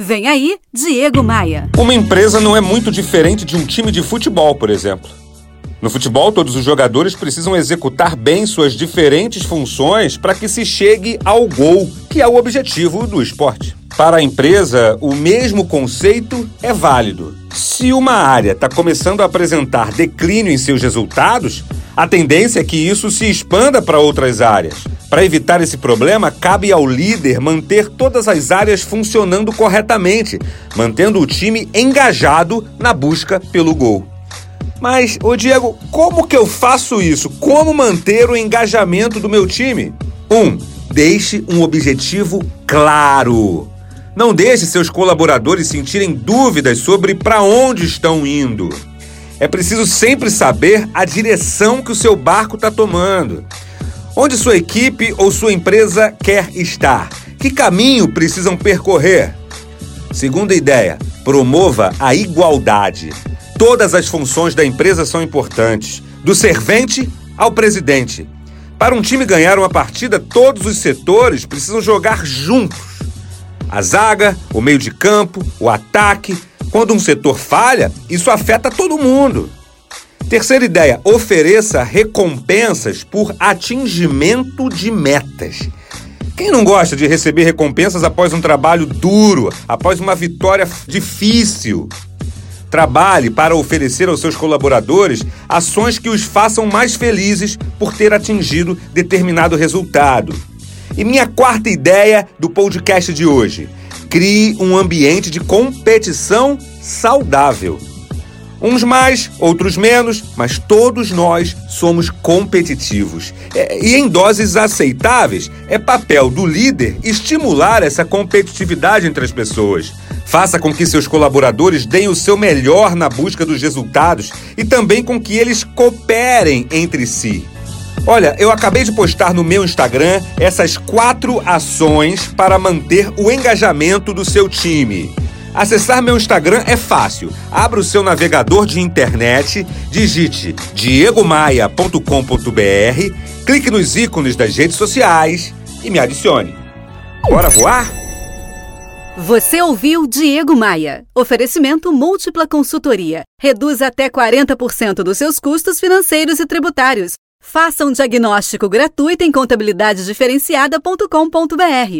Vem aí, Diego Maia. Uma empresa não é muito diferente de um time de futebol, por exemplo. No futebol, todos os jogadores precisam executar bem suas diferentes funções para que se chegue ao gol, que é o objetivo do esporte. Para a empresa, o mesmo conceito é válido. Se uma área está começando a apresentar declínio em seus resultados, a tendência é que isso se expanda para outras áreas. Para evitar esse problema, cabe ao líder manter todas as áreas funcionando corretamente, mantendo o time engajado na busca pelo gol. Mas, ô Diego, como que eu faço isso? Como manter o engajamento do meu time? 1. Um, deixe um objetivo claro. Não deixe seus colaboradores sentirem dúvidas sobre para onde estão indo. É preciso sempre saber a direção que o seu barco está tomando. Onde sua equipe ou sua empresa quer estar? Que caminho precisam percorrer? Segunda ideia: promova a igualdade. Todas as funções da empresa são importantes, do servente ao presidente. Para um time ganhar uma partida, todos os setores precisam jogar juntos. A zaga, o meio de campo, o ataque. Quando um setor falha, isso afeta todo mundo. Terceira ideia: ofereça recompensas por atingimento de metas. Quem não gosta de receber recompensas após um trabalho duro, após uma vitória difícil? Trabalhe para oferecer aos seus colaboradores ações que os façam mais felizes por ter atingido determinado resultado. E minha quarta ideia do podcast de hoje: crie um ambiente de competição saudável. Uns mais, outros menos, mas todos nós somos competitivos. É, e em doses aceitáveis, é papel do líder estimular essa competitividade entre as pessoas. Faça com que seus colaboradores deem o seu melhor na busca dos resultados e também com que eles cooperem entre si. Olha, eu acabei de postar no meu Instagram essas quatro ações para manter o engajamento do seu time. Acessar meu Instagram é fácil. Abra o seu navegador de internet, digite diegomaia.com.br, clique nos ícones das redes sociais e me adicione. Bora voar? Você ouviu Diego Maia. Oferecimento Múltipla Consultoria. Reduz até 40% dos seus custos financeiros e tributários. Faça um diagnóstico gratuito em contabilidadediferenciada.com.br.